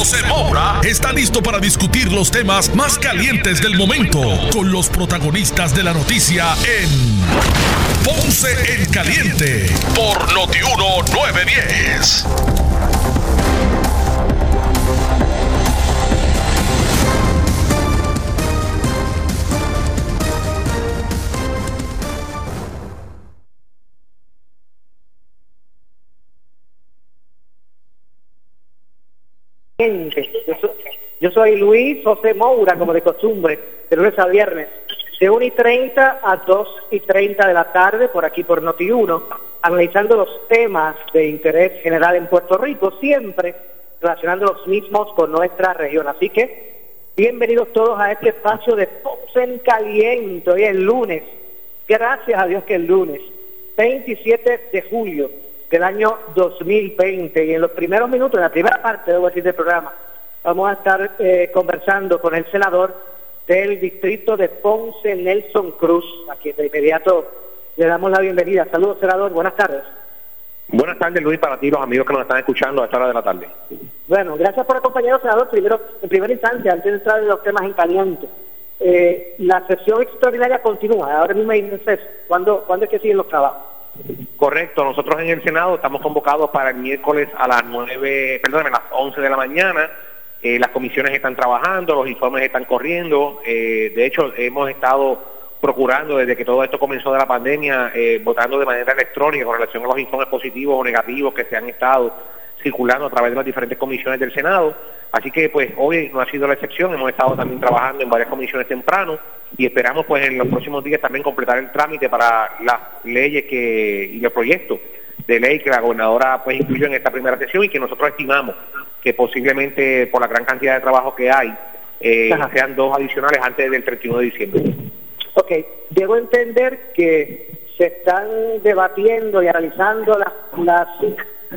José Moura está listo para discutir los temas más calientes del momento con los protagonistas de la noticia en Ponce en Caliente por Notiuno 910. Yo soy, Luis José Moura, como de costumbre, de lunes a viernes, de 1 y 30 a 2 y 30 de la tarde, por aquí por Noti1, analizando los temas de interés general en Puerto Rico, siempre relacionando los mismos con nuestra región. Así que, bienvenidos todos a este espacio de Ponce en Caliente, hoy es lunes, gracias a Dios que es lunes, 27 de julio del año 2020. Y en los primeros minutos, en la primera parte, debo decir, del programa, vamos a estar eh, conversando con el senador del distrito de Ponce, Nelson Cruz, a quien de inmediato le damos la bienvenida. Saludos, senador, buenas tardes. Buenas tardes, Luis, para ti los amigos que nos están escuchando a esta hora de la tarde. Bueno, gracias por acompañarnos, senador. Primero, en primera instancia, antes de entrar en los temas en caliente, eh, la sesión extraordinaria continúa. Ahora mismo hay ¿Cuándo, ¿Cuándo es que siguen los trabajos? Correcto, nosotros en el Senado estamos convocados para el miércoles a las 9, perdón, a las 11 de la mañana. Eh, las comisiones están trabajando, los informes están corriendo. Eh, de hecho, hemos estado procurando desde que todo esto comenzó de la pandemia, eh, votando de manera electrónica con relación a los informes positivos o negativos que se han estado circulando a través de las diferentes comisiones del Senado. Así que pues hoy no ha sido la excepción, hemos estado también trabajando en varias comisiones temprano y esperamos pues en los próximos días también completar el trámite para las leyes que y los proyectos de ley que la gobernadora pues incluyó en esta primera sesión y que nosotros estimamos que posiblemente por la gran cantidad de trabajo que hay eh, sean dos adicionales antes del 31 de diciembre. Ok, debo entender que se están debatiendo y analizando las, las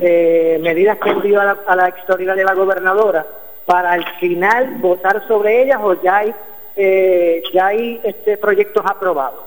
eh, medidas que envió a la, a la de la gobernadora para al final votar sobre ellas o ya hay eh, ya hay este proyectos aprobados.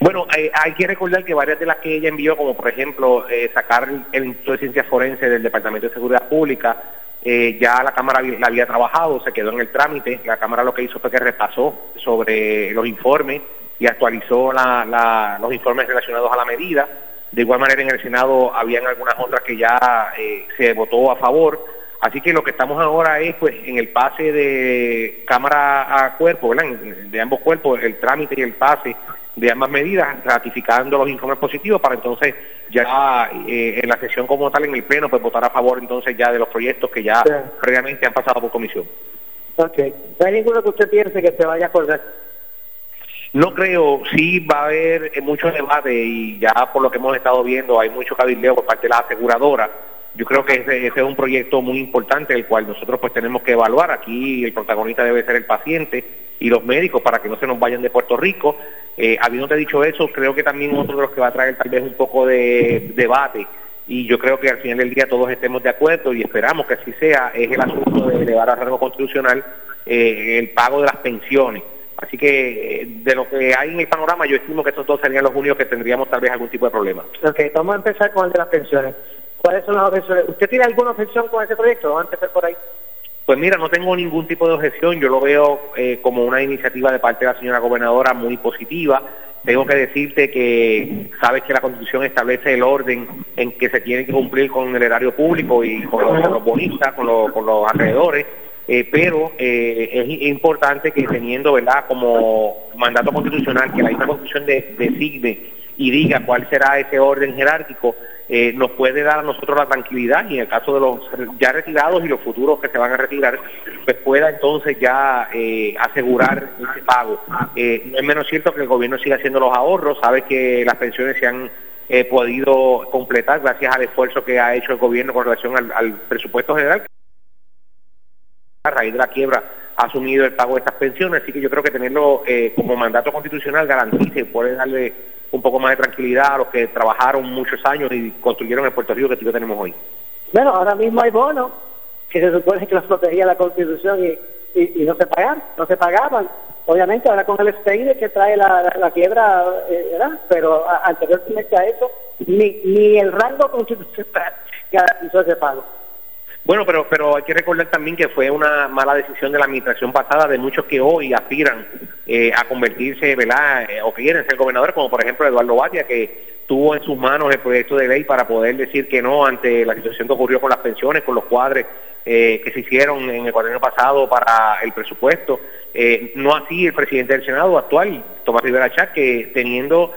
Bueno, eh, hay que recordar que varias de las que ella envió, como por ejemplo sacar el, Instituto de Ciencias Forenses del Departamento de Seguridad Pública, ya la Cámara la había trabajado, se quedó en el trámite, la Cámara lo que hizo fue que repasó sobre los informes y actualizó los informes relacionados a la medida. De igual manera en el Senado habían algunas otras que ya eh, se votó a favor. Así que lo que estamos ahora es pues en el pase de cámara a cuerpo, de ambos cuerpos, el trámite y el pase de ambas medidas, ratificando los informes positivos para entonces ya eh, en la sesión como tal, en el Pleno, pues votar a favor entonces ya de los proyectos que ya previamente han pasado por comisión. Ok. ¿No hay ninguno que usted piense que se vaya a acordar? No creo, sí va a haber eh, mucho debate y ya por lo que hemos estado viendo hay mucho cabildeo por parte de la aseguradora. Yo creo que ese, es un proyecto muy importante el cual nosotros pues tenemos que evaluar. Aquí el protagonista debe ser el paciente y los médicos para que no se nos vayan de Puerto Rico. Eh, habiéndote dicho eso, creo que también otro de los que va a traer tal vez un poco de debate y yo creo que al final del día todos estemos de acuerdo y esperamos que así sea, es el asunto de elevar a rango constitucional eh, el pago de las pensiones. Así que eh, de lo que hay en el panorama, yo estimo que estos dos serían los únicos que tendríamos tal vez algún tipo de problema. Ok, vamos a empezar con el de las pensiones. ¿Cuáles son las objeciones? ¿Usted tiene alguna objeción con ese proyecto? Vamos a empezar por ahí. Pues mira, no tengo ningún tipo de objeción, yo lo veo eh, como una iniciativa de parte de la señora gobernadora muy positiva. Tengo que decirte que sabes que la Constitución establece el orden en que se tiene que cumplir con el erario público y con los, bonistas, con los alrededores. Eh, pero eh, es importante que teniendo verdad como mandato constitucional que la misma constitución designe y diga cuál será ese orden jerárquico, eh, nos puede dar a nosotros la tranquilidad y en el caso de los ya retirados y los futuros que se van a retirar, pues pueda entonces ya asegurar ese pago. no es menos cierto que el gobierno siga haciendo los ahorros, sabe que las pensiones se han podido completar gracias al esfuerzo que ha hecho el gobierno con relación al presupuesto general a raíz de la quiebra asumido el pago de estas pensiones, así que yo creo que tenerlo eh, como mandato constitucional garantice, puede darle un poco más de tranquilidad a los que trabajaron muchos años y construyeron el Puerto Rico que tenemos hoy. Bueno, ahora mismo hay bonos que se supone que los protegía la Constitución y, y, no se pagan, no se pagaban. Obviamente ahora con el STEIDE que trae la, quiebra, eh, ¿verdad? Pero anteriormente a eso, ni, ni el rango constitucional garantizó ese pago. Bueno, pero, pero hay que recordar también que fue una mala decisión de la administración pasada de muchos que hoy aspiran eh, a convertirse, ¿verdad? Eh, o quieren ser gobernadores, como por ejemplo Eduardo Batia, que tuvo en sus manos el proyecto de ley para poder decir que no ante la situación que ocurrió con las pensiones, con los cuadres eh, que se hicieron en el cuadrario pasado para el presupuesto. no así el presidente del Senado actual, Tomás Rivera Chá, que teniendo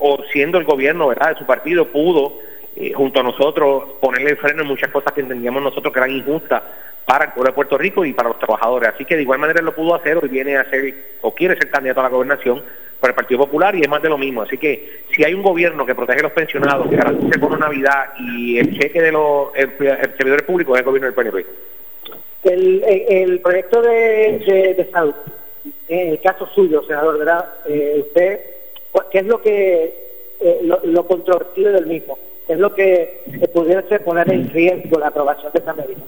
o siendo el gobierno ¿verdad? de su partido, pudo eh, junto a nosotros ponerle freno en muchas cosas que entendíamos nosotros que eran injustas para el pueblo de Puerto Rico y para los trabajadores. Así que de igual manera lo pudo hacer, hoy viene a ser o quiere ser candidato a la gobernación por el Partido Popular y es más de lo mismo. Así que si hay un gobierno que protege a los pensionados, que garantice por Navidad y el cheque de los servidores públicos es el gobierno del PNP. El, el, proyecto de, de, salud, en el caso suyo, senador, ¿verdad? Eh, usted, ¿qué es lo que eh, lo, lo controvertido del mismo? Es lo que pudiese poner en riesgo la aprobación de esa medida.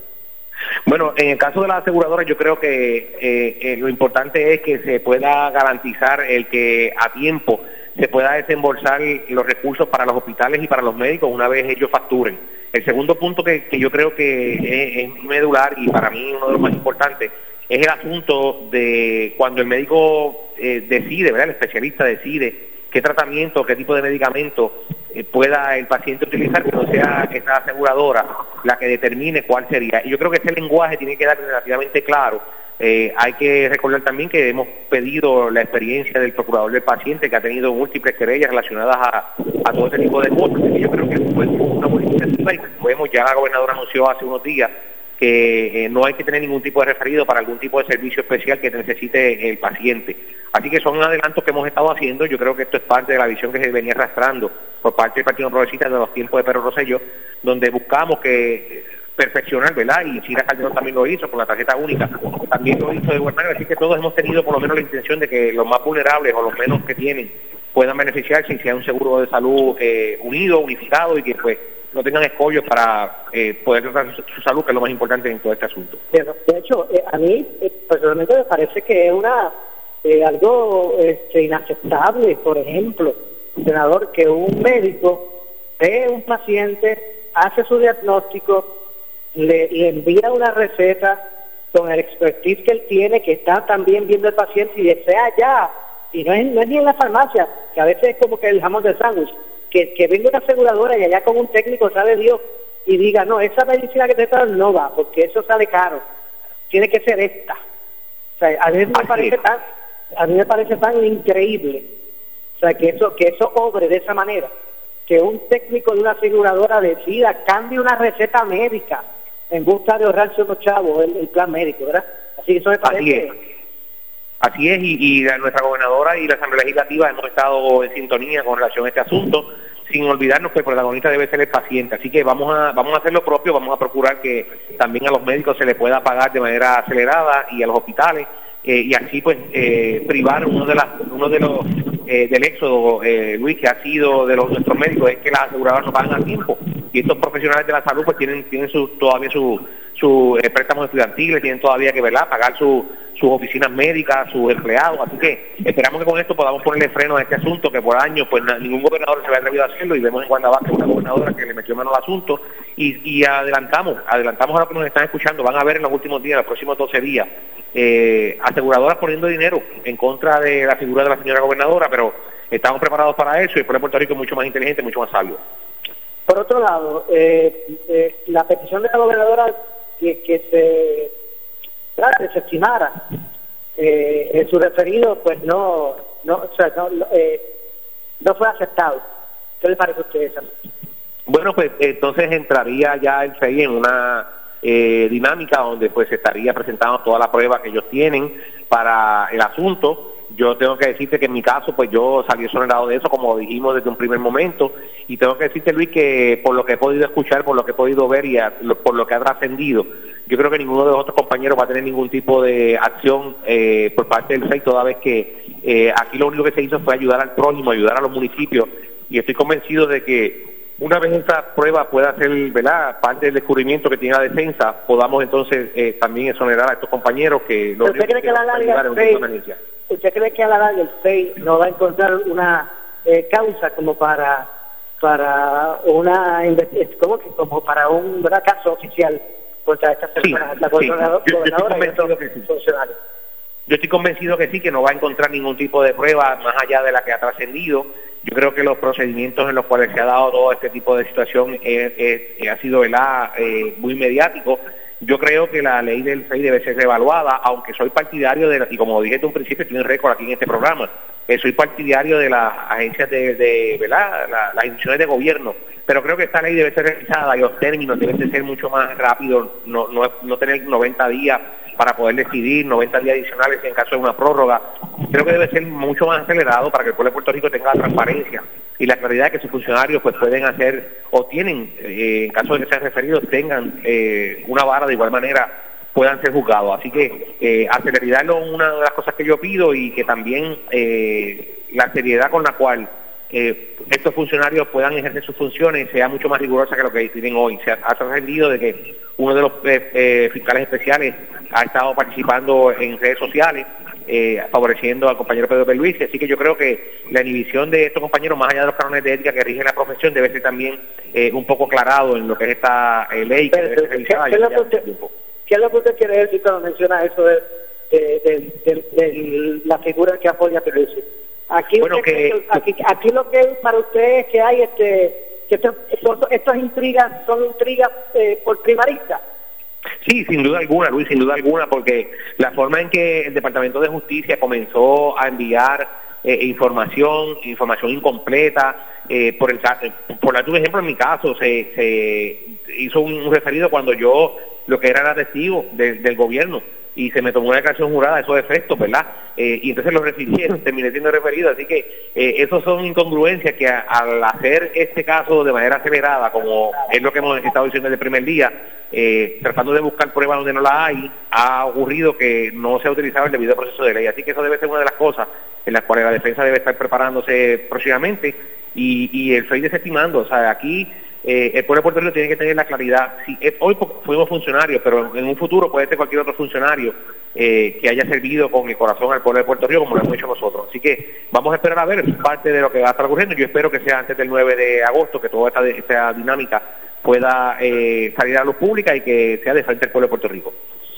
Bueno, en el caso de la aseguradora yo creo que eh, eh, lo importante es que se pueda garantizar el que a tiempo se pueda desembolsar los recursos para los hospitales y para los médicos una vez ellos facturen. El segundo punto que, yo creo que es, medular y para mí uno de los más importantes es el asunto de cuando el médico eh, decide, ¿verdad? el especialista decide qué tratamiento, qué tipo de medicamento eh, pueda el paciente utilizar, que no sea esa aseguradora la que determine cuál sería. Y yo creo que ese lenguaje tiene que quedar relativamente claro. Eh, hay que recordar también que hemos pedido la experiencia del procurador del paciente que ha tenido múltiples querellas relacionadas a, todo ese tipo de cosas. Y yo creo que fue una buena iniciativa y vemos ya la gobernadora anunció hace unos días que eh, no hay que tener ningún tipo de referido para algún tipo de servicio especial que necesite el paciente. Así que son adelantos que hemos estado haciendo. Yo creo que esto es parte de la visión que se venía arrastrando por parte del Partido Progresista de los tiempos de Pedro Rosselló, donde buscamos que eh, perfeccionar, ¿verdad? Y Chira Calderón también lo hizo con la tarjeta única, también lo hizo de buena. Así que todos hemos tenido por lo menos la intención de que los más vulnerables o los menos que tienen puedan beneficiarse y sea un seguro de salud eh, unido, unificado y que pues no tengan escollos para eh, poder tratar su, salud, que es lo más importante en todo este asunto. De hecho, eh, a mí eh, personalmente me parece que es una algo este, inaceptable, por ejemplo, senador, que un médico ve un paciente, hace su diagnóstico, le, envía una receta con el expertise que él tiene, que está también viendo el paciente y desea ya, y no es, no es ni en la farmacia, que a veces es como que el jamón del sándwich, que, que venga una aseguradora y allá con un técnico, sabe Dios, y diga, no, esa medicina que te están no va, porque eso sale caro, tiene que ser esta. O sea, a mí me parece tan, a mí me parece tan increíble, o sea, que eso, que eso obre de esa manera, que un técnico de una aseguradora decida, cambie una receta médica en busca de ahorrarse unos chavos el, plan médico, ¿verdad? Así que eso me parece... Así es, y, nuestra gobernadora y la Asamblea Legislativa hemos estado en sintonía con relación a este asunto, sin olvidarnos que el protagonista debe ser el paciente. Así que vamos a, vamos a hacer lo propio, vamos a procurar que también a los médicos se les pueda pagar de manera acelerada y a los hospitales, eh, y así pues eh, privar uno de, las, uno de los eh, del éxodo, Luis, que ha sido de los nuestros médicos, es que las aseguradoras no pagan a tiempo. Y estos profesionales de la salud pues tienen, tienen todavía su, su préstamos estudiantiles, tienen todavía que ¿verdad? pagar su sus oficinas médicas, sus empleados. Así que esperamos que con esto podamos ponerle freno a este asunto, que por años pues ningún gobernador se va a atrevido a hacerlo y vemos en Guanabaque una gobernadora que le metió mano al asunto y, adelantamos, adelantamos a los que nos están escuchando, van a ver en los últimos días, los próximos 12 días, eh, aseguradoras poniendo dinero en contra de la figura de la señora gobernadora, pero estamos preparados para eso y el de Puerto Rico es mucho más inteligente, mucho más sabio. Por otro lado, eh, eh, la petición de la gobernadora que, que se desestimara eh, en su referido, pues no, no, o sea, no, eh, fue aceptado. ¿Qué le parece a ustedes? Bueno, pues entonces entraría ya el FEI en una eh, dinámica donde pues estaría presentando toda la prueba que ellos tienen para el asunto yo tengo que decirte que en mi caso, pues yo salí exonerado de eso, como dijimos desde un primer momento, y tengo que decirte, Luis, que por lo que he podido escuchar, por lo que he podido ver y por lo que ha trascendido, yo creo que ninguno de los otros compañeros va a tener ningún tipo de acción eh, por parte del FEI, toda vez que eh, aquí lo único que se hizo fue ayudar al prójimo, ayudar a los municipios, y estoy convencido de que una vez esa prueba pueda ser ¿verdad? parte del descubrimiento que tiene la defensa, podamos entonces eh, también exonerar a estos compañeros que... Lo ¿Usted cree que, la larga el FEI, ¿Usted cree que a la larga el FEI no va a encontrar una causa como para para una como, como para un caso oficial contra esta persona, la gobernadora, yo estoy convencido que sí, que no va a encontrar ningún tipo de prueba más allá de la que ha trascendido. Yo creo que los procedimientos en los cuales se ha dado todo este tipo de situación ha sido eh, muy mediático. Yo creo que la ley del FEI debe ser reevaluada, aunque soy partidario de, y como dije en un principio, tiene récord aquí en este programa, eh, soy partidario de las agencias de, ¿verdad? las instituciones de gobierno, pero creo que esta ley debe ser revisada y los términos deben ser mucho más rápidos, no, no, no tener 90 días para poder decidir 90 días adicionales en caso de una prórroga. Creo que debe ser mucho más acelerado para que el pueblo de Puerto Rico tenga la transparencia y la claridad que sus funcionarios pues pueden hacer o tienen, eh, en caso de que sean referidos, tengan eh, una vara de igual manera puedan ser juzgados. Así que eh, aceleridad es una de las cosas que yo pido y que también eh, la seriedad con la cual estos funcionarios puedan ejercer sus funciones sea mucho más rigurosa que lo que tienen hoy. Se ha, trascendido de que uno de los eh, eh, fiscales especiales ha estado participando en redes sociales eh, favoreciendo al compañero Pedro Luis, así que yo creo que la inhibición de estos compañeros, más allá de los cánones de ética que rigen la profesión, debe ser también un poco aclarado en lo que es esta ley que ¿qué, es lo que usted quiere decir cuando menciona eso de, de, la figura que apoya a Luis? Aquí, bueno, que, aquí, aquí lo que para ustedes es que hay este que estas intrigas son intrigas eh, por primaristas. Sí, sin duda alguna, Luis, sin duda alguna, porque la forma en que el Departamento de Justicia comenzó a enviar eh, información, información incompleta, eh, por el por dar un ejemplo en mi caso, se, se hizo un referido cuando yo lo que era testigo del gobierno y se me tomó una declaración jurada de esos efectos, ¿verdad? Eh, y entonces lo refirieron, terminé siendo referido, así que eh, esos son incongruencias que al hacer este caso de manera acelerada, como es lo que hemos estado diciendo desde el primer día, eh, tratando de buscar pruebas donde no la hay, ha ocurrido que no se ha utilizado el debido proceso de ley, así que eso debe ser una de las cosas en las cuales la defensa debe estar preparándose próximamente y, y el estoy desestimando, o sea, aquí eh, el pueblo de Puerto Rico tiene que tener la claridad. Si hoy fuimos funcionarios, pero en un futuro puede ser cualquier otro funcionario eh, que haya servido con el corazón al pueblo de Puerto Rico, como lo hemos hecho nosotros. Así que vamos a esperar a ver parte de lo que va a estar ocurriendo. Yo espero que sea antes del 9 de agosto, que toda esta, dinámica pueda eh, salir a luz pública y que sea de frente al pueblo de Puerto Rico.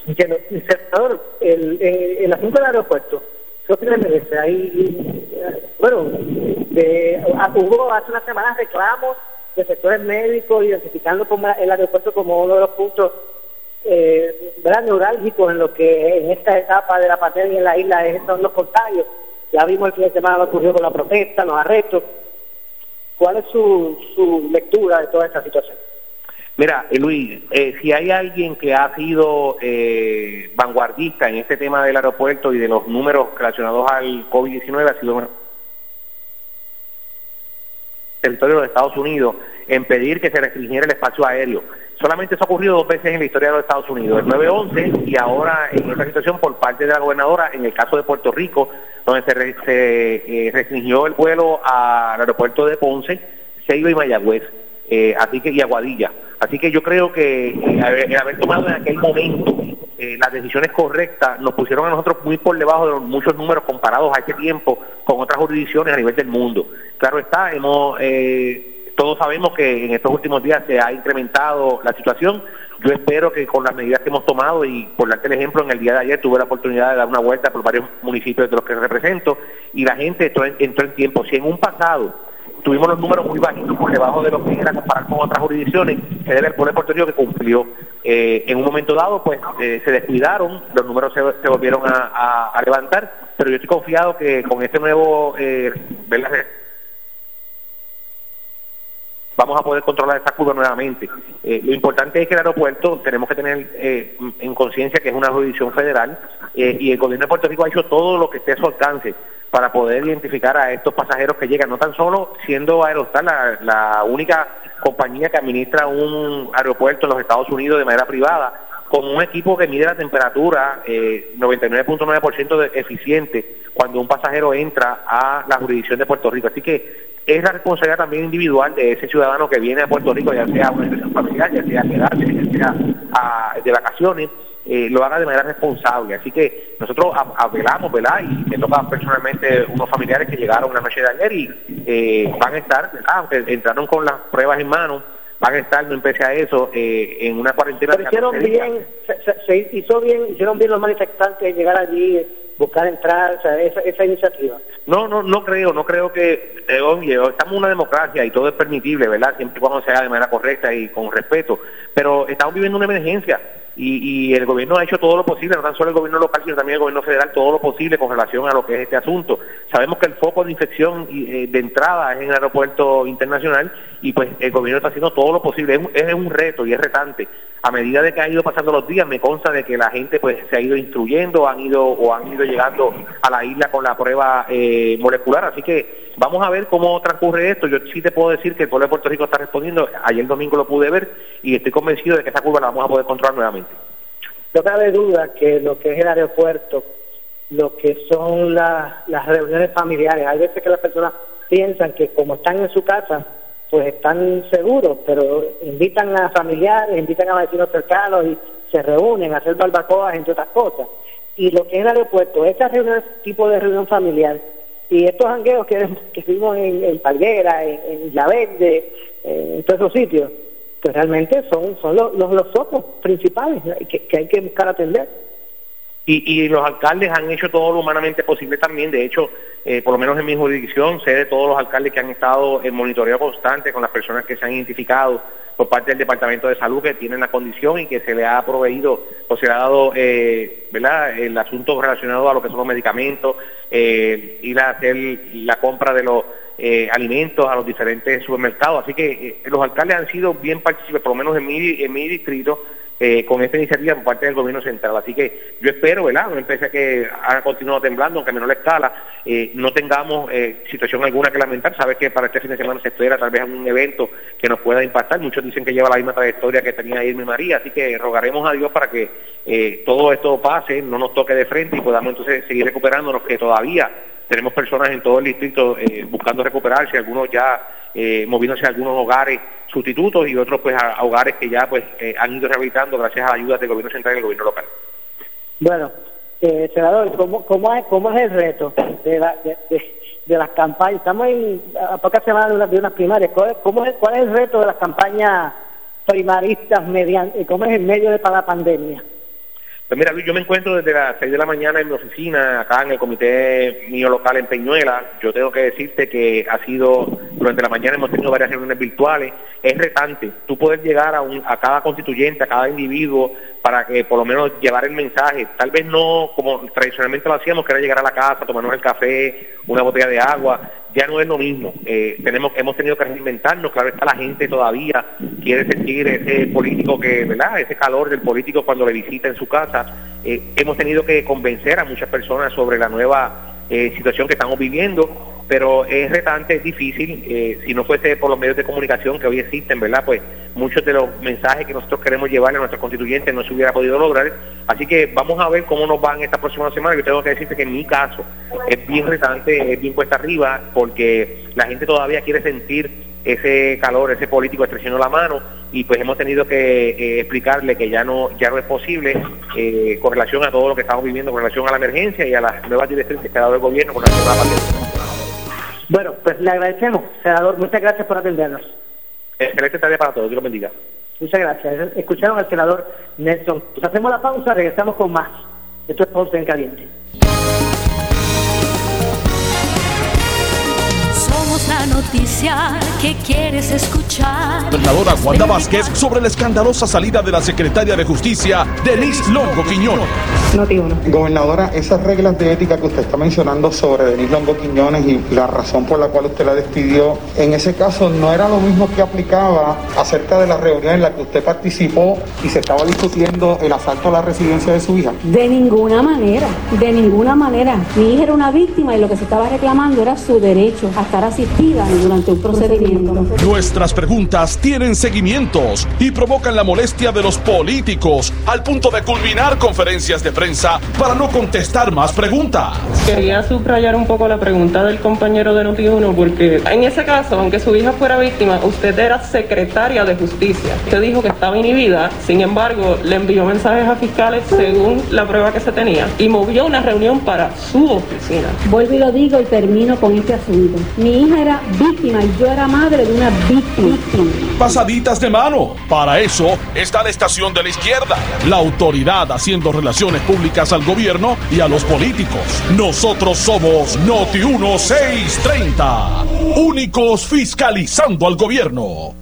senador, el, el asunto del aeropuerto, ¿qué opina merece? Ahí, bueno, hubo hace unas semanas reclamos de sectores médicos, identificando como el aeropuerto como uno de los puntos eh, neurálgicos en lo que en esta etapa de la pandemia en la isla son los contagios. Ya vimos el fin de semana lo ocurrió con la protesta, los arrestos. ¿Cuál es su, su lectura de toda esta situación? Mira, eh, Luis, eh, si hay alguien que ha sido eh, vanguardista en este tema del aeropuerto y de los números relacionados al COVID-19, ha sido territorio de Estados Unidos en pedir que se restringiera el espacio aéreo. Solamente eso ha ocurrido dos veces en la historia de los Estados Unidos, el 9-11 y ahora en esta situación por parte de la gobernadora en el caso de Puerto Rico, donde se, eh, restringió el vuelo al aeropuerto de Ponce, Seiba y Mayagüez, eh, así que y Aguadilla. Así que yo creo que eh, el haber tomado en aquel momento las decisiones correctas nos pusieron a nosotros muy por debajo de los muchos números comparados a ese tiempo con otras jurisdicciones a nivel del mundo. Claro está, hemos todos sabemos que en estos últimos días se ha incrementado la situación. Yo espero que con las medidas que hemos tomado y por darte el ejemplo, en el día de ayer tuve la oportunidad de dar una vuelta por varios municipios de los que represento y la gente entró en, tiempo. Si en un pasado tuvimos los números muy bajitos por debajo de lo que era comparar con otras jurisdicciones, se debe al pueblo de Puerto que cumplió. Eh, en un momento dado, pues eh, se descuidaron, los números se, volvieron a, levantar, pero yo estoy confiado que con este nuevo, eh, vamos a poder controlar esta curva nuevamente. Eh, lo importante es que el aeropuerto tenemos que tener eh, en conciencia que es una jurisdicción federal eh, y el gobierno de Puerto Rico ha hecho todo lo que esté a su alcance para poder identificar a estos pasajeros que llegan, no tan solo siendo Aerostar la, única compañía que administra un aeropuerto en los Estados Unidos de manera privada, con un equipo que mide la temperatura eh, 99.9% de eficiente cuando un pasajero entra a la jurisdicción de Puerto Rico. Así que es la responsabilidad también individual de ese ciudadano que viene a Puerto Rico, ya sea una empresa familiar, ya sea quedarse, ya sea a, de vacaciones, eh, lo haga de manera responsable. Así que nosotros apelamos, ¿verdad? Y me toca personalmente unos familiares que llegaron una noche de ayer y eh, van a estar, aunque entraron con las pruebas en mano, van a estar, no empecé a eso, eh, en una cuarentena. Pero hicieron bien, se, hizo bien, hicieron bien los manifestantes llegar allí, buscar entrar, o sea, esa, esa iniciativa. No, no, no creo, no creo que, eh, oye, estamos en una democracia y todo es permitible, ¿verdad? Siempre cuando sea de manera correcta y con respeto, pero estamos viviendo una emergencia y, el gobierno ha hecho todo lo posible, no tan solo el gobierno local, sino también el gobierno federal, todo lo posible con relación a lo que es este asunto. Sabemos que el foco de infección eh, de entrada es en el aeropuerto internacional y pues el gobierno está haciendo todo lo posible. Es un, reto y es retante. A medida de que han ido pasando los días, me consta de que la gente pues se ha ido instruyendo, han ido o han ido llegando a la isla con la prueba eh, molecular. Así que vamos a ver cómo transcurre esto. Yo sí te puedo decir que el pueblo de Puerto Rico está respondiendo. Ayer domingo lo pude ver y estoy convencido de que esa curva la vamos a poder controlar nuevamente. No cabe duda que lo que es el aeropuerto, lo que son las reuniones familiares, hay veces que las personas piensan que como están en su casa, pues están seguros, pero invitan a familiares, invitan a vecinos cercanos y se reúnen a hacer barbacoas, entre otras cosas. Y lo que es el aeropuerto, esta reunión, tipo de reunión familiar, y estos jangueos que, que vimos en, en Palguera, en, La Verde, en todos esos sitios, pues realmente son, son los, los, focos principales que, hay que buscar atender. Y, y, los alcaldes han hecho todo lo humanamente posible también. De hecho, eh, por lo menos en mi jurisdicción, sé de todos los alcaldes que han estado en monitoreo constante con las personas que se han identificado por parte del Departamento de Salud que tienen la condición y que se le ha proveído o se le ha dado eh, ¿verdad? el asunto relacionado a lo que son los medicamentos, eh, ir la compra de los eh, alimentos a los diferentes supermercados. Así que eh, los alcaldes han sido bien participantes, por lo menos en mi, en mi distrito, eh, con esta iniciativa por parte del gobierno central. Así que yo espero, ¿verdad? Una empresa que ha continuado temblando, aunque a menor escala, no tengamos situación alguna que lamentar. Sabes que para este fin de semana se espera tal vez un evento que nos pueda impactar. Muchos dicen que lleva la misma trayectoria que tenía Irma María, así que rogaremos a Dios para que todo esto pase, no nos toque de frente y podamos entonces seguir recuperándonos, que todavía tenemos personas en todo el distrito eh, buscando recuperarse, algunos ya eh, moviéndose a algunos hogares sustitutos y otros pues a, hogares que ya pues eh, han ido rehabilitando gracias a la ayuda del gobierno central y del gobierno local. Bueno, senador, ¿cómo, cómo, es, ¿cómo es el reto de, de, las campañas? Estamos en, a pocas semanas de, una, de unas primarias. ¿Cómo es, ¿Cuál es el reto de las campañas primaristas mediante, cómo es el medio de para la pandemia? Pues mira, Luis, yo me encuentro desde las 6 de la mañana en mi oficina, acá en el comité mío local en Peñuela. Yo tengo que decirte que ha sido, durante la mañana hemos tenido varias reuniones virtuales. Es retante tú poder llegar a, un, a cada constituyente, a cada individuo, para que por lo menos llevar el mensaje. Tal vez no como tradicionalmente lo hacíamos, que era llegar a la casa, tomarnos el café, una botella de agua ya no es lo mismo. Eh, tenemos, hemos tenido que reinventarnos, claro está, la gente todavía quiere sentir ese político que, ¿verdad? Ese calor del político cuando le visita en su casa. Eh, hemos tenido que convencer a muchas personas sobre la nueva eh, situación que estamos viviendo pero es retante, es difícil, eh, si no fuese por los medios de comunicación que hoy existen, ¿verdad? Pues muchos de los mensajes que nosotros queremos llevarle a nuestros constituyentes no se hubiera podido lograr. Así que vamos a ver cómo nos van esta próxima semana. Yo tengo que decirte que en mi caso es bien retante, es bien cuesta arriba, porque la gente todavía quiere sentir ese calor, ese político estrechiendo la mano y pues hemos tenido que eh, explicarle que ya no ya no es posible eh, con relación a todo lo que estamos viviendo, con relación a la emergencia y a las nuevas directrices que ha dado el gobierno con relación a la pandemia. Bueno, pues le agradecemos, senador. Muchas gracias por atendernos. Excelente tarde para todos. Dios los bendiga. Muchas gracias. Escucharon al senador Nelson. Pues hacemos la pausa, regresamos con más. Esto es Ponce en Caliente. La noticia que quieres escuchar. Gobernadora Wanda Vázquez sobre la escandalosa salida de la secretaria de Justicia, Denise Longo Quiñones. Gobernadora, esas reglas de ética que usted está mencionando sobre Denise Longo Quiñones y la razón por la cual usted la despidió, en ese caso no era lo mismo que aplicaba acerca de la reunión en la que usted participó y se estaba discutiendo el asalto a la residencia de su hija. De ninguna manera, de ninguna manera. Mi hija era una víctima y lo que se estaba reclamando era su derecho a estar durante un procedimiento. Nuestras preguntas tienen seguimientos y provocan la molestia de los políticos al punto de culminar conferencias de prensa para no contestar más preguntas. Quería subrayar un poco la pregunta del compañero de Noti1 porque en ese caso, aunque su hija fuera víctima, usted era secretaria de justicia. Usted dijo que estaba inhibida, sin embargo, le envió mensajes a fiscales según la prueba que se tenía y movió una reunión para su oficina. Vuelvo y lo digo y termino con este asunto. Mi hija era víctima y yo era madre de una víctima. Pasaditas de mano. Para eso está la estación de la izquierda. La autoridad haciendo relaciones públicas al gobierno y a los políticos. Nosotros somos Noti 1630. Únicos fiscalizando al gobierno.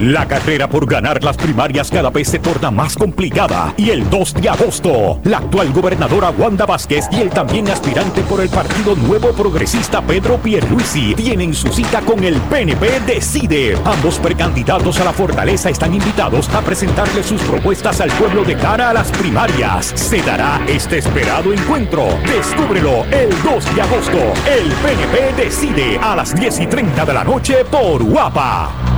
La carrera por ganar las primarias cada vez se torna más complicada y el 2 de agosto, la actual gobernadora Wanda Vázquez y el también aspirante por el Partido Nuevo Progresista Pedro Pierluisi tienen su cita con el PNP Decide. Ambos precandidatos a la fortaleza están invitados a presentarle sus propuestas al pueblo de cara a las primarias. Se dará este esperado encuentro. Descúbrelo el 2 de agosto. El PNP Decide a las 10 y 30 de la noche por Guapa.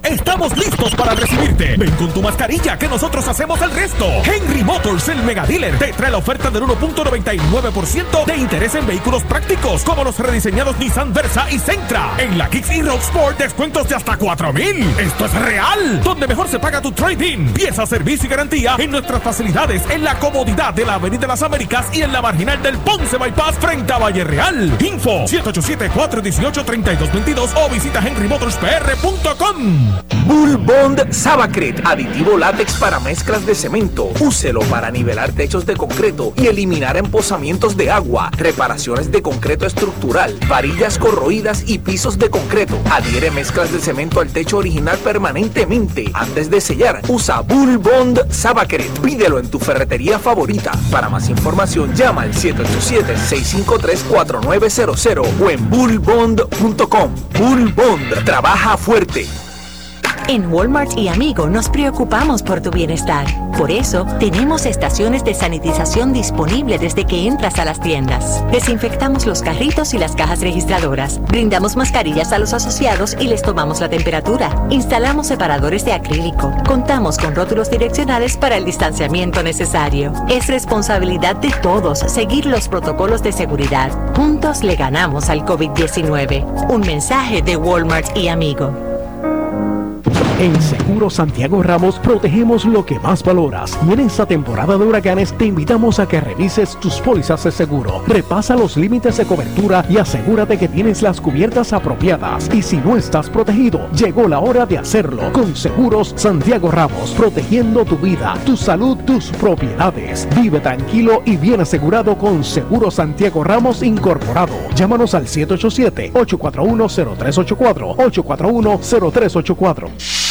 Estamos listos para recibirte. Ven con tu mascarilla que nosotros hacemos el resto. Henry Motors, el mega dealer, te trae la oferta del 1.99% de interés en vehículos prácticos como los rediseñados Nissan Versa y Sentra. En la Kicks y Road Sport descuentos de hasta 4000. Esto es real. Donde mejor se paga tu trading. Pieza, servicio y garantía en nuestras facilidades en la comodidad de la Avenida las Américas y en la marginal del Ponce Bypass frente a Valle Real. Info 787 418 3222 o visita henrymotorspr.com. Bull Bond Sabacret, aditivo látex para mezclas de cemento. Úselo para nivelar techos de concreto y eliminar empozamientos de agua, reparaciones de concreto estructural, varillas corroídas y pisos de concreto. Adhiere mezclas de cemento al techo original permanentemente. Antes de sellar, usa Bull Bond Sabacret. Pídelo en tu ferretería favorita. Para más información, llama al 787-653-4900 o en bullbond.com. Bull Bond trabaja fuerte. En Walmart y Amigo nos preocupamos por tu bienestar. Por eso, tenemos estaciones de sanitización disponible desde que entras a las tiendas. Desinfectamos los carritos y las cajas registradoras. Brindamos mascarillas a los asociados y les tomamos la temperatura. Instalamos separadores de acrílico. Contamos con rótulos direccionales para el distanciamiento necesario. Es responsabilidad de todos seguir los protocolos de seguridad. Juntos le ganamos al COVID-19. Un mensaje de Walmart y Amigo. En Seguro Santiago Ramos protegemos lo que más valoras y en esta temporada de huracanes te invitamos a que revises tus pólizas de seguro. Repasa los límites de cobertura y asegúrate que tienes las cubiertas apropiadas. Y si no estás protegido, llegó la hora de hacerlo con Seguros Santiago Ramos, protegiendo tu vida, tu salud, tus propiedades. Vive tranquilo y bien asegurado con Seguro Santiago Ramos Incorporado. Llámanos al 787-841-0384, 841-0384.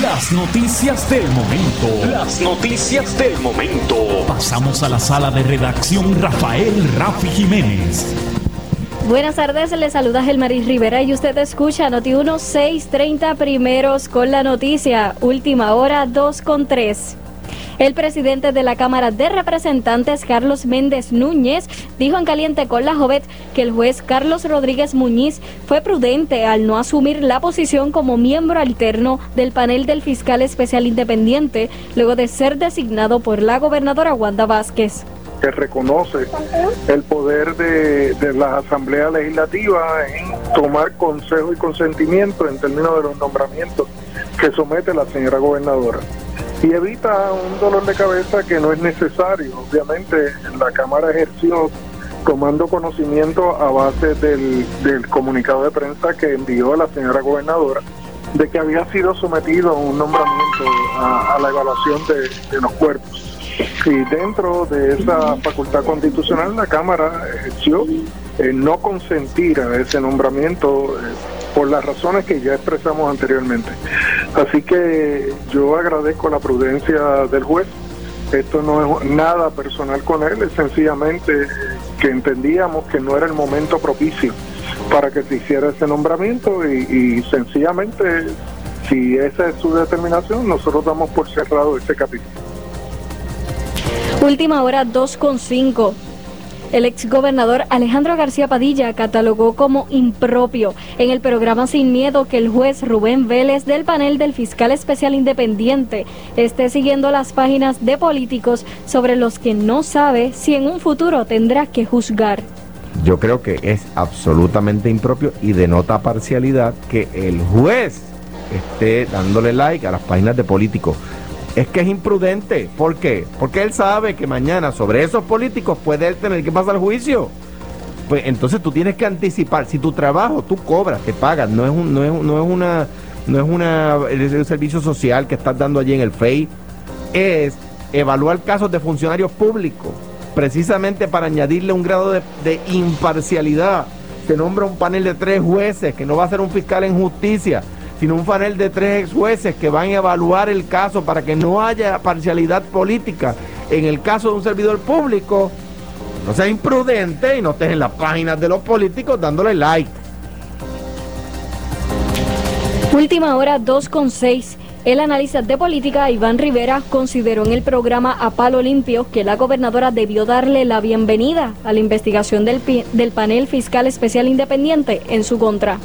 las noticias del momento. Las noticias del momento. Pasamos a la sala de redacción Rafael Rafi Jiménez. Buenas tardes, le saluda Gelmaris Rivera y usted escucha Noti 1630 primeros con la noticia. Última hora 2 con 3. El presidente de la Cámara de Representantes, Carlos Méndez Núñez, dijo en Caliente con la Jovet que el juez Carlos Rodríguez Muñiz fue prudente al no asumir la posición como miembro alterno del panel del fiscal especial independiente, luego de ser designado por la gobernadora Wanda Vázquez. Que reconoce el poder de, de, la Asamblea Legislativa en tomar consejo y consentimiento en términos de los nombramientos que somete la señora gobernadora y evita un dolor de cabeza que no es necesario. Obviamente la Cámara ejerció tomando conocimiento a base del, comunicado de prensa que envió la señora gobernadora de que había sido sometido un nombramiento a, la evaluación de, de, los cuerpos. Y dentro de esa facultad constitucional la Cámara ejerció eh, no consentir a ese nombramiento eh, por las razones que ya expresamos anteriormente. Así que yo agradezco la prudencia del juez. Esto no es nada personal con él, es sencillamente que entendíamos que no era el momento propicio para que se hiciera ese nombramiento y, y sencillamente, si esa es su determinación, nosotros damos por cerrado este capítulo. Última hora 2.5. El exgobernador Alejandro García Padilla catalogó como impropio en el programa Sin Miedo que el juez Rubén Vélez del panel del fiscal especial independiente esté siguiendo las páginas de políticos sobre los que no sabe si en un futuro tendrá que juzgar. Yo creo que es absolutamente impropio y denota parcialidad que el juez esté dándole like a las páginas de políticos es que es imprudente. ¿Por qué? Porque él sabe que mañana sobre esos políticos puede él tener que pasar juicio. Pues entonces tú tienes que anticipar. Si tu trabajo tú cobras, te pagas, no es un, no es, no es una no es una servicio social que estás dando allí en el FEI, es evaluar casos de funcionarios públicos, precisamente para añadirle un grado de, de imparcialidad. Se nombra un panel de tres jueces que no va a ser un fiscal en justicia sino un panel de tres ex jueces que van a evaluar el caso para que no haya parcialidad política. En el caso de un servidor público, No seas imprudente y no estés en las páginas de los políticos dándole like. Última hora 2 con 6. El analista de política Iván Rivera consideró en el programa A Palo Limpio que la gobernadora debió darle la bienvenida a la investigación del, del panel fiscal especial independiente en su contra.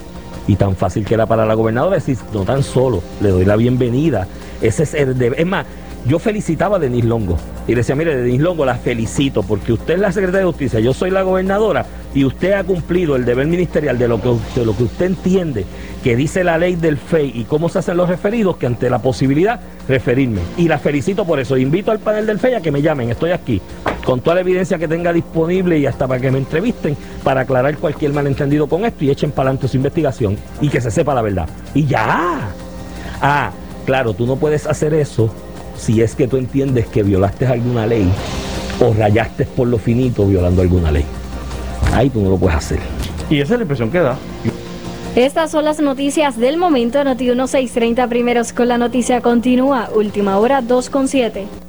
Y tan fácil que era para la gobernadora decir, no tan solo, le doy la bienvenida. Ese es el deber. Es más, yo felicitaba a Denis Longo. Y le decía, mire, Denis Longo, la felicito porque usted es la secretaria de Justicia, yo soy la gobernadora y usted ha cumplido el deber ministerial de lo que, de lo que usted entiende que dice la ley del FEI y cómo se hacen los referidos, que ante la posibilidad, referirme. Y la felicito por eso. Invito al panel del FEI a que me llamen, estoy aquí, con toda la evidencia que tenga disponible y hasta para que me entrevisten, para aclarar cualquier malentendido con esto y echen para adelante su investigación y que se sepa la verdad. Y ya. Ah, claro, tú no puedes hacer eso si es que tú entiendes que violaste alguna ley o rayaste por lo finito violando alguna ley. Ahí tú no lo puedes hacer. Y esa es la impresión que da. Estas son las noticias del momento. Noti 1630 primeros con la noticia continúa. Última hora 2 con 7. En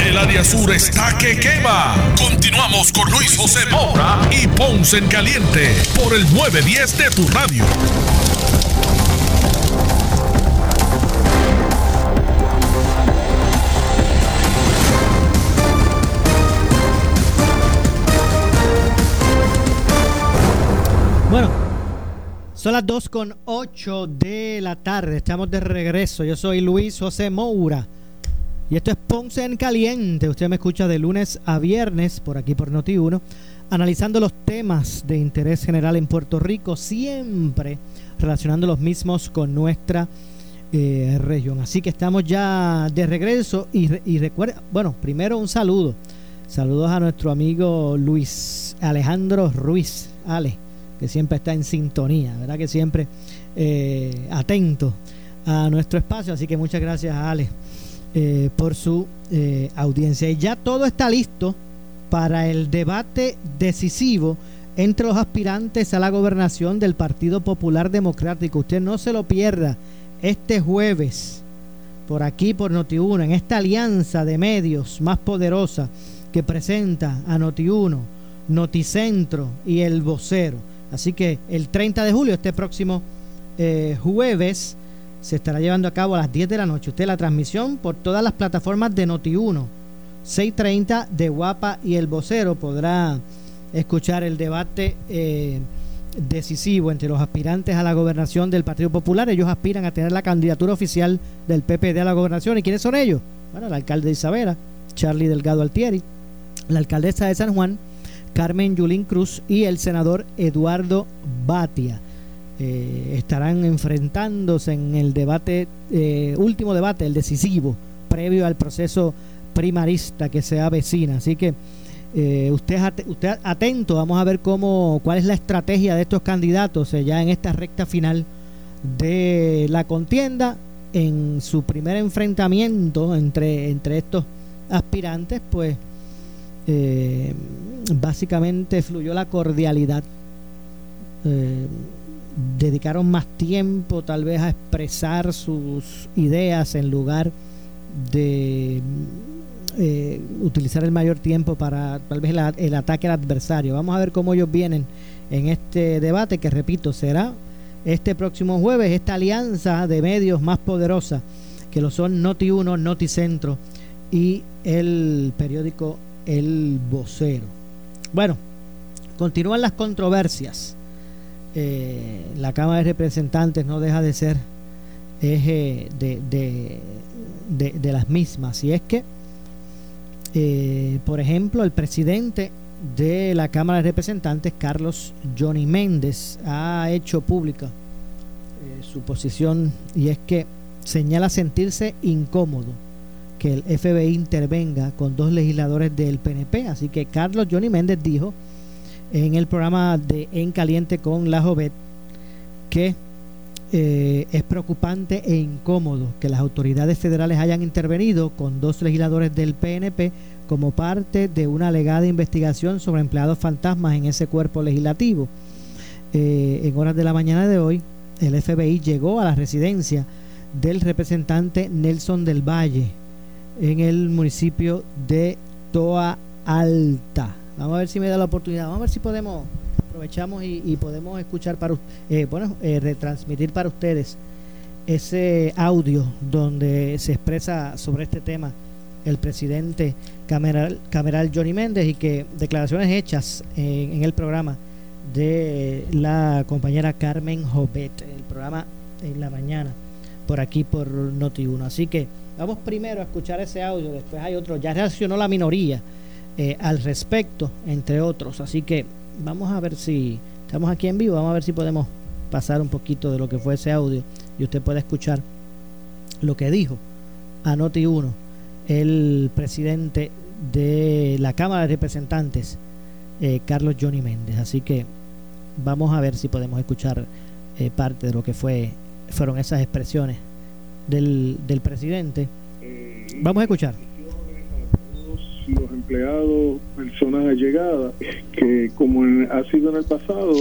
El área sur está que quema. Continuamos con Luis José Moura y Ponce en Caliente por el 910 de tu radio. Bueno, son las 2 con 8 de la tarde. Estamos de regreso. Yo soy Luis José Moura. Y esto es Ponce en Caliente. Usted me escucha de lunes a viernes por aquí por Noti1, analizando los temas de interés general en Puerto Rico, siempre relacionando los mismos con nuestra eh, región. Así que estamos ya de regreso y, y recuerda, bueno, primero un saludo. Saludos a nuestro amigo Luis Alejandro Ruiz, Ale, que siempre está en sintonía, ¿verdad? Que siempre eh, atento a nuestro espacio. Así que muchas gracias Ale eh, por su eh, audiencia. Y ya todo está listo para el debate decisivo entre los aspirantes a la gobernación del Partido Popular Democrático. Usted no se lo pierda este jueves por aquí por Noti1 en esta alianza de medios más poderosa que presenta a Noti1, Noticentro y El Vocero. Así que el 30 de julio, este próximo eh, jueves, se estará llevando a cabo a las 10 de la noche. Usted la transmisión por todas las plataformas de Noti1, 630 de Guapa y El Vocero podrá escuchar el debate eh, decisivo entre los aspirantes a la gobernación del Partido Popular. Ellos aspiran a tener la candidatura oficial del PPD a la gobernación. ¿Y quiénes son ellos? Bueno, el alcalde de Isabela, Charlie Delgado Altieri, la alcaldesa de San Juan, Carmen Yulín Cruz y el senador Eduardo Batia. Eh, estarán enfrentándose en el debate, eh, último debate, el decisivo, previo al proceso primarista que se avecina. Así que eh, usted, usted atento, vamos a ver cómo, cuál es la estrategia de estos candidatos eh, ya en esta recta final de la contienda. En su primer enfrentamiento entre, entre estos aspirantes, pues eh, básicamente fluyó la cordialidad. Dedicaron más tiempo tal vez a expresar sus ideas en lugar de eh, utilizar el mayor tiempo para tal vez el ataque al adversario. Vamos a ver cómo ellos vienen en este debate que repito será este próximo jueves esta alianza de medios más poderosa que lo son Noti 1, Noti Centro y el periódico El Vocero. Bueno, continúan las controversias. Eh, la Cámara de Representantes no deja de ser eje de, de, de- de las mismas. Y es que, eh, por ejemplo, el presidente de la Cámara de Representantes, Carlos Johnny Méndez, ha hecho pública eh, su posición y es que señala sentirse incómodo que el FBI intervenga con dos legisladores del PNP. Así que Carlos Johnny Méndez dijo en el programa de En Caliente con la Jovet que eh, es preocupante e incómodo que las autoridades federales hayan intervenido con dos legisladores del PNP como parte de una alegada investigación sobre empleados fantasmas en ese cuerpo legislativo. Eh, en horas de la mañana de hoy, el FBI llegó a la residencia del representante Nelson del Valle en el municipio de Toa Alta. Vamos a ver si me da la oportunidad, vamos a ver si podemos, aprovechamos y, podemos escuchar para, eh, bueno, eh, retransmitir para ustedes ese audio donde se expresa sobre este tema el presidente cameral, cameral Johnny Méndez y que declaraciones hechas en, en el programa de la compañera Carmen Jovet, el programa en la mañana, por aquí por Noti1. Así que vamos primero a escuchar ese audio, después hay otro, ya reaccionó la minoría eh, al respecto, entre otros. Así que vamos a ver si estamos aquí en vivo, vamos a ver si podemos pasar un poquito de lo que fue ese audio y usted puede escuchar lo que dijo a Noti1 el presidente de la Cámara de Representantes eh, Carlos Johnny Méndez. Así que vamos a ver si podemos escuchar eh, parte de lo que fue fueron esas expresiones del, del presidente. Vamos a escuchar los empleados, personas allegadas, que como ha sido en el pasado,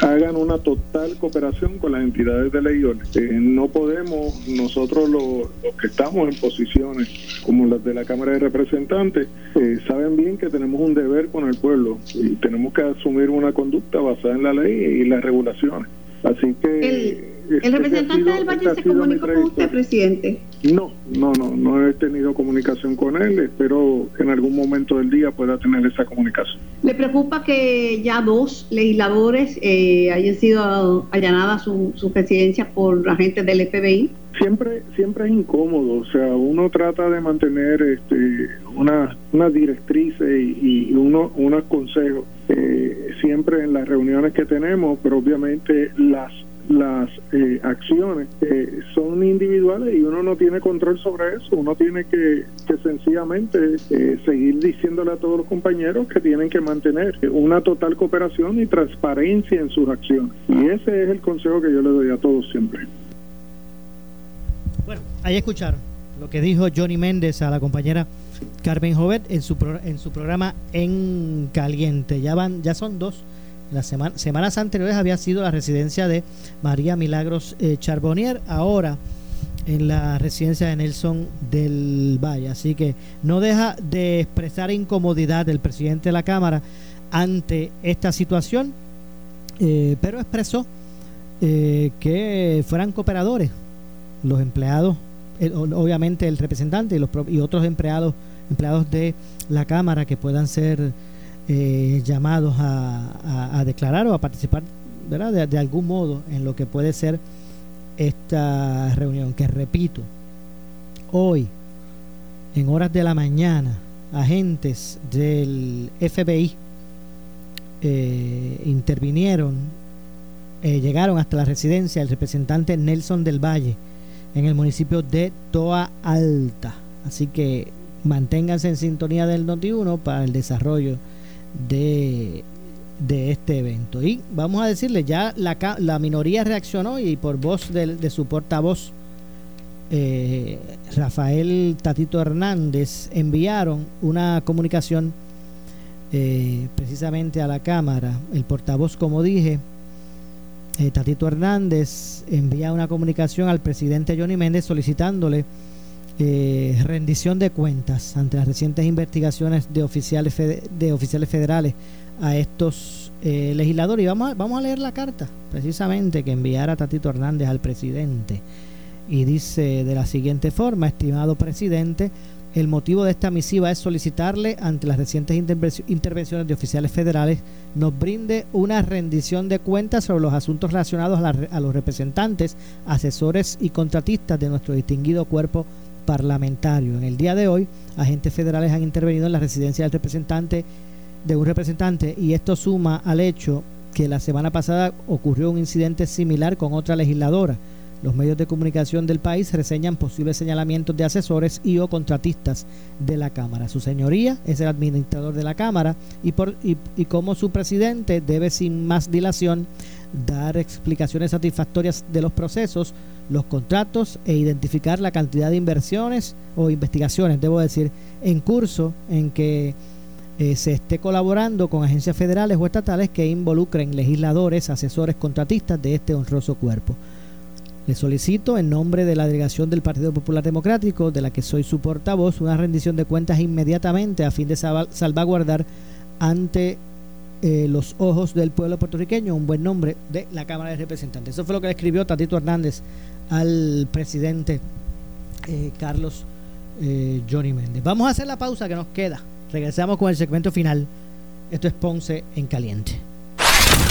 hagan una total cooperación con las entidades de ley. Eh, no podemos, nosotros los, que estamos en posiciones como las de la Cámara de Representantes, eh, saben bien que tenemos un deber con el pueblo y tenemos que asumir una conducta basada en la ley y las regulaciones. Así que... ¿El representante del Valle se comunicó con usted, presidente? No, no, no, no he tenido comunicación con él. Espero que en algún momento del día pueda tener esa comunicación. ¿Le preocupa que ya dos legisladores eh, hayan sido allanadas su, su presidencia por agentes del FBI? Siempre, siempre es incómodo, o sea, uno trata de mantener este, una, una directrices y, y uno, unos consejos eh, siempre en las reuniones que tenemos, pero obviamente las las eh, acciones eh, son individuales y uno no tiene control sobre eso. Uno tiene que, que sencillamente eh, seguir diciéndole a todos los compañeros que tienen que mantener una total cooperación y transparencia en sus acciones. Y ese es el consejo que yo le doy a todos siempre. Bueno, ahí escucharon lo que dijo Johnny Méndez a la compañera Carmen Jovet en su, en su programa En Caliente. Ya, van, ya son dos las semanas anteriores había sido la residencia de María Milagros eh, Charbonnier, ahora en la residencia de Nelson del Valle. Así que no deja de expresar incomodidad el presidente de la Cámara ante esta situación, eh, pero expresó eh, que fueran cooperadores los empleados, obviamente el representante y, los, y otros empleados, empleados de la Cámara que puedan ser eh, llamados a, declarar o a participar ¿verdad? De, algún modo en lo que puede ser esta reunión, que repito, hoy, en horas de la mañana, agentes del FBI eh, intervinieron, eh, llegaron hasta la residencia del representante Nelson del Valle en el municipio de Toa Alta. Así que manténganse en sintonía del Noti1 para el desarrollo de, de este evento. Y vamos a decirle, ya la, la minoría reaccionó y por voz de, su portavoz, eh, Rafael Tatito Hernández, enviaron una comunicación eh, precisamente a la Cámara. El portavoz, como dije, eh, Tatito Hernández envía una comunicación al presidente Johnny Méndez solicitándole eh, rendición de cuentas ante las recientes investigaciones de oficiales, de oficiales federales a estos eh, legisladores. Y vamos a, vamos a leer la carta precisamente que enviara Tatito Hernández al presidente. Y dice de la siguiente forma, estimado presidente, el motivo de esta misiva es solicitarle, ante las recientes intervenciones de oficiales federales, nos brinde una rendición de cuentas sobre los asuntos relacionados a, a los representantes, asesores y contratistas de nuestro distinguido cuerpo parlamentario. En el día de hoy, agentes federales han intervenido en la residencia del representante de un representante y esto suma al hecho que la semana pasada ocurrió un incidente similar con otra legisladora. Los medios de comunicación del país reseñan posibles señalamientos de asesores y o contratistas de la Cámara. Su señoría es el administrador de la Cámara y, por, y, y como su presidente debe sin más dilación dar explicaciones satisfactorias de los procesos, los contratos e identificar la cantidad de inversiones o investigaciones, debo decir, en curso en que eh, se esté colaborando con agencias federales o estatales que involucren legisladores, asesores, contratistas de este honroso cuerpo. Le solicito, en nombre de la delegación del Partido Popular Democrático, de la que soy su portavoz, una rendición de cuentas inmediatamente a fin de salvaguardar ante eh, los ojos del pueblo puertorriqueño un buen nombre de la Cámara de Representantes. Eso fue lo que le escribió Tatito Hernández al presidente eh, Carlos eh, Johnny Méndez. Vamos a hacer la pausa que nos queda. Regresamos con el segmento final. Esto es Ponce en Caliente.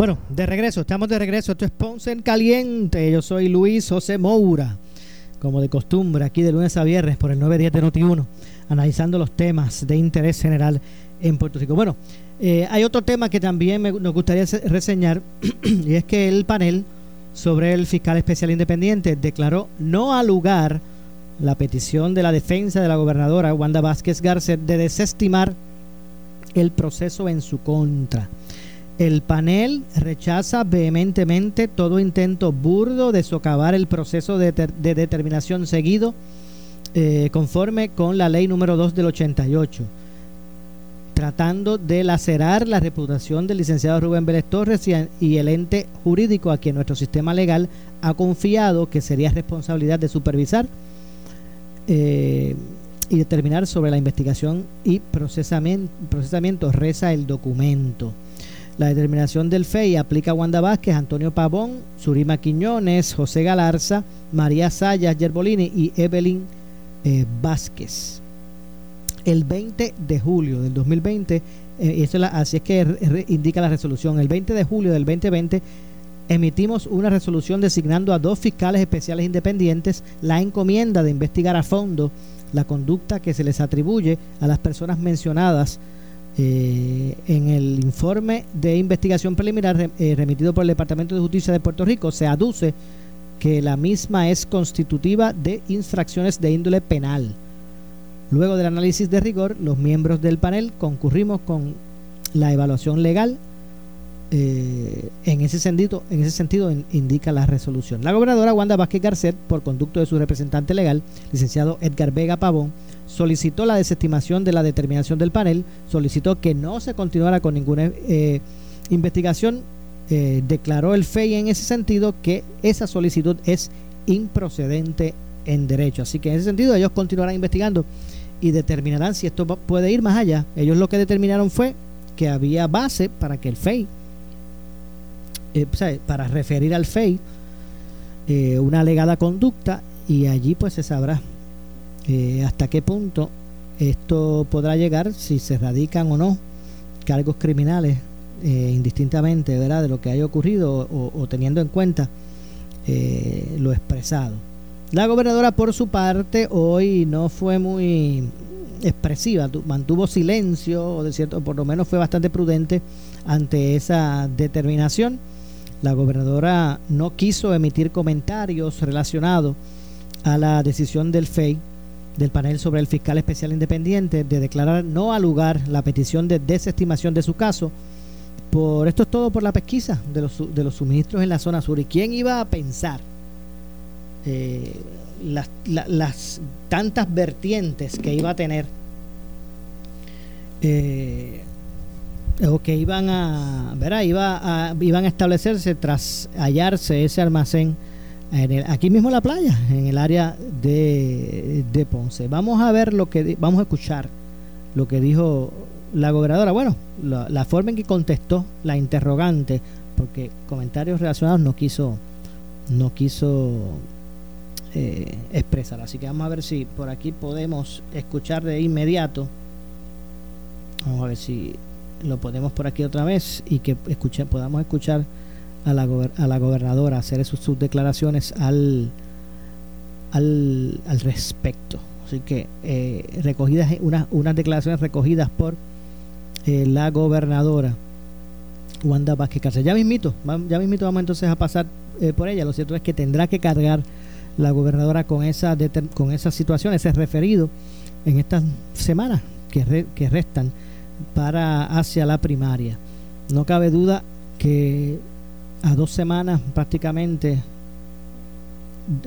Bueno, de regreso, estamos de regreso. Esto es Ponce en Caliente. Yo soy Luis José Moura como de costumbre, aquí de lunes a viernes por el 910 de Noti1, analizando los temas de interés general en Puerto Rico. Bueno, eh, hay otro tema que también nos gustaría reseñar, y es que el panel sobre el fiscal especial independiente declaró no a lugar la petición de la defensa de la gobernadora Wanda Vázquez Garcet de desestimar el proceso en su contra. El panel rechaza vehementemente todo intento burdo de socavar el proceso de, determinación seguido eh, conforme con la ley número 2 del 88, tratando de lacerar la reputación del licenciado Rubén Vélez Torres y, el ente jurídico a quien nuestro sistema legal ha confiado que sería responsabilidad de supervisar eh, y determinar sobre la investigación y procesamiento, procesamiento reza el documento. La determinación del FEI aplica a Wanda Vázquez, Antonio Pavón, Surima Quiñones, José Galarza, María Sayas Yerbolini y Evelyn eh, Vázquez. El 20 de julio del 2020, eh, así es que indica la resolución, el 20 de julio del 2020 emitimos una resolución designando a dos fiscales especiales independientes la encomienda de investigar a fondo la conducta que se les atribuye a las personas mencionadas eh, en el informe de investigación preliminar eh, remitido por el Departamento de Justicia de Puerto Rico se aduce que la misma es constitutiva de infracciones de índole penal. Luego del análisis de rigor, los miembros del panel concurrimos con la evaluación legal. Eh, en ese sentido, en ese sentido indica la resolución. La gobernadora Wanda Vázquez Garcet, por conducto de su representante legal, licenciado Edgar Vega Pavón, solicitó la desestimación de la determinación del panel, solicitó que no se continuara con ninguna eh, investigación, eh, declaró el FEI en ese sentido que esa solicitud es improcedente en derecho. Así que en ese sentido ellos continuarán investigando y determinarán si esto puede ir más allá. Ellos lo que determinaron fue que había base para que el FEI, eh, para referir al FEI, una alegada conducta y allí pues se sabrá eh, hasta qué punto esto podrá llegar si se radican o no cargos criminales eh, indistintamente ¿verdad? de lo que haya ocurrido o, teniendo en cuenta eh, lo expresado. La gobernadora por su parte hoy no fue muy expresiva, mantuvo silencio o de cierto, por lo menos fue bastante prudente ante esa determinación. La gobernadora no quiso emitir comentarios relacionados a la decisión del FEI del panel sobre el fiscal especial independiente de declarar no al lugar la petición de desestimación de su caso, por esto es todo por la pesquisa de los, de los suministros en la zona sur. ¿Y quién iba a pensar eh, las, la- las tantas vertientes que iba a tener eh, o que iban a, ¿verdad? Iba a, iban a establecerse tras hallarse ese almacén en el- aquí mismo en la playa, en el área de, de Ponce. Vamos a ver lo que, vamos a escuchar lo que dijo la gobernadora. Bueno, la, la forma en que contestó la interrogante, porque comentarios relacionados no quiso, no quiso eh, expresar. Así que vamos a ver si por aquí podemos escuchar de inmediato. Vamos a ver si lo ponemos por aquí otra vez y que escuche, podamos escuchar a la, gober- a la gobernadora hacer sus, sus declaraciones al, al, al respecto. Así que eh, recogidas, unas, unas declaraciones recogidas por eh, la gobernadora Wanda Vázquez Cárcel. Ya mismito, ya mismito vamos entonces a pasar eh, por ella. Lo cierto es que tendrá que cargar la gobernadora con esa, con esa situación, ese referido en estas semanas que, re- que restan para hacia la primaria. No cabe duda que a dos semanas prácticamente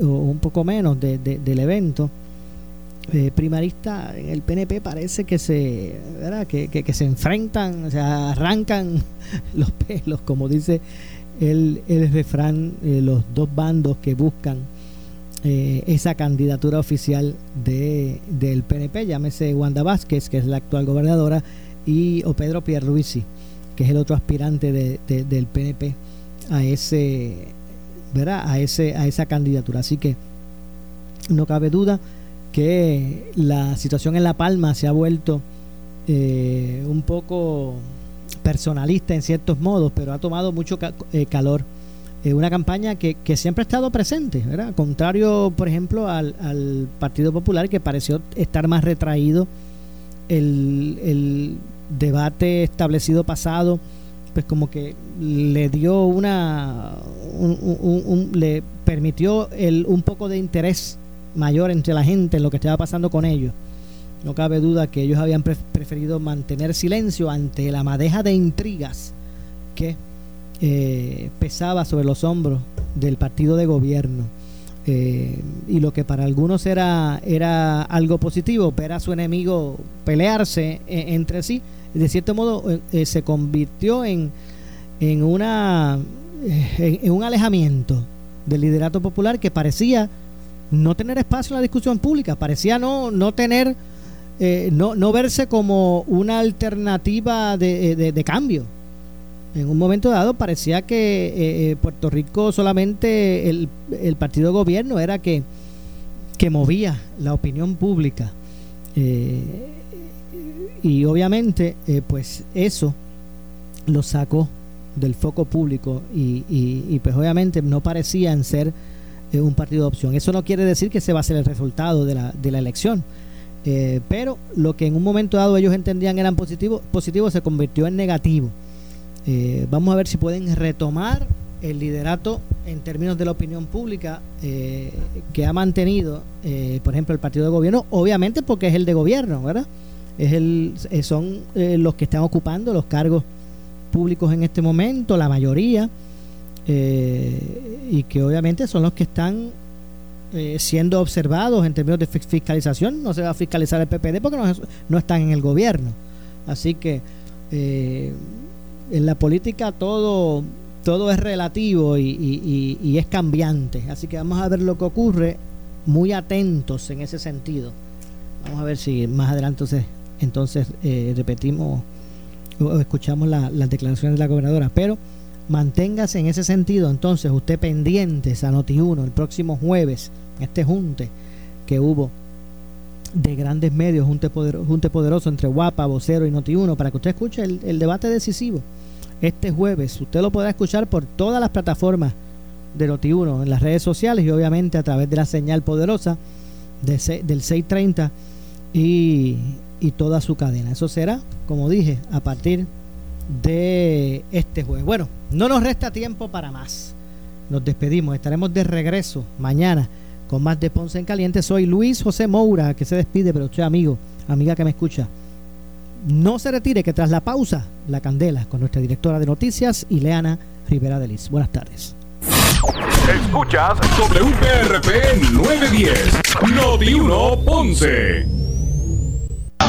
o un poco menos de- de- del evento eh, primarista en el PNP parece que se ¿verdad? Que, que- que se enfrentan, se arrancan los pelos, como dice el, el refrán, eh, los dos bandos que buscan eh, esa candidatura oficial de, del PNP, llámese Wanda Vázquez, que es la actual gobernadora, y o Pedro Pierluisi, que es el otro aspirante de- de- del PNP a ese, ¿verdad? A ese, a esa candidatura. Así que no cabe duda que la situación en La Palma se ha vuelto eh, un poco personalista en ciertos modos, pero ha tomado mucho ca- eh, calor. Una campaña que, que siempre ha estado presente, ¿verdad? Contrario, por ejemplo, al, al Partido Popular, que pareció estar más retraído. El, el debate establecido pasado, pues como que le dio una. un- un- un- le permitió el, un poco de interés mayor entre la gente en lo que estaba pasando con ellos. No cabe duda que ellos habían pre- preferido mantener silencio ante la madeja de intrigas que eh, pesaba sobre los hombros del partido de gobierno. Eh, y lo que para algunos era, era algo positivo, ver a su enemigo pelearse eh, entre sí, de cierto modo eh, eh, se convirtió en, en, una, en, un alejamiento del liderato popular que parecía no tener espacio en la discusión pública, parecía no, no tener, no, no verse como una alternativa de- de cambio. En un momento dado parecía que eh, eh, Puerto Rico solamente el, partido de gobierno era que, que movía la opinión pública. Eh, y obviamente pues eso lo sacó del foco público y, y- pues obviamente no parecían ser un partido de opción. Eso no quiere decir que ese va a ser el resultado de la, de la elección. Eh, pero lo que en un momento dado ellos entendían eran positivo, positivo se convirtió en negativo. Eh, vamos a ver si pueden retomar el liderato en términos de la opinión pública eh, que ha mantenido, eh, por ejemplo, el partido de gobierno, obviamente porque es el de gobierno, ¿verdad? Es el, eh, son eh, los que están ocupando los cargos públicos en este momento, la mayoría, eh, y que obviamente son los que están siendo observados en términos de fis- fiscalización. No se va a fiscalizar el PPD porque no, es- no están en el gobierno. Así que en la política todo, todo es relativo y, y- y- es cambiante. Así que vamos a ver lo que ocurre, muy atentos en ese sentido. Vamos a ver si más adelante entonces, entonces eh, repetimos o o escuchamos la- las declaraciones de la gobernadora. Pero manténgase en ese sentido, entonces usted pendientes a Noti1 el próximo jueves, este junte que hubo de grandes medios, junte, poder- junte poderoso entre Guapa, Vocero y Noti1, para que usted escuche el, el debate decisivo este jueves. Usted lo podrá escuchar por todas las plataformas de Noti1, en las redes sociales y obviamente a través de la señal poderosa de se- del 630 y, y toda su cadena. Eso será, como dije, a partir de este jueves. Bueno, no nos resta tiempo para más. Nos despedimos. Estaremos de regreso mañana con más de Ponce en Caliente. Soy Luis José Moura, que se despide, pero usted amigo, amiga que me escucha. No se retire que tras la pausa, la candela con nuestra directora de noticias, Ileana Rivera de Liz. Buenas tardes. Escuchas WPRP 910, Noti 1 Ponce.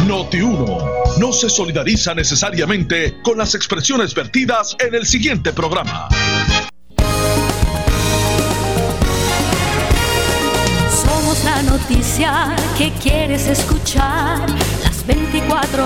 Noti 1 no se solidariza necesariamente con las expresiones vertidas en el siguiente programa. La noticia que quieres escuchar. Las 24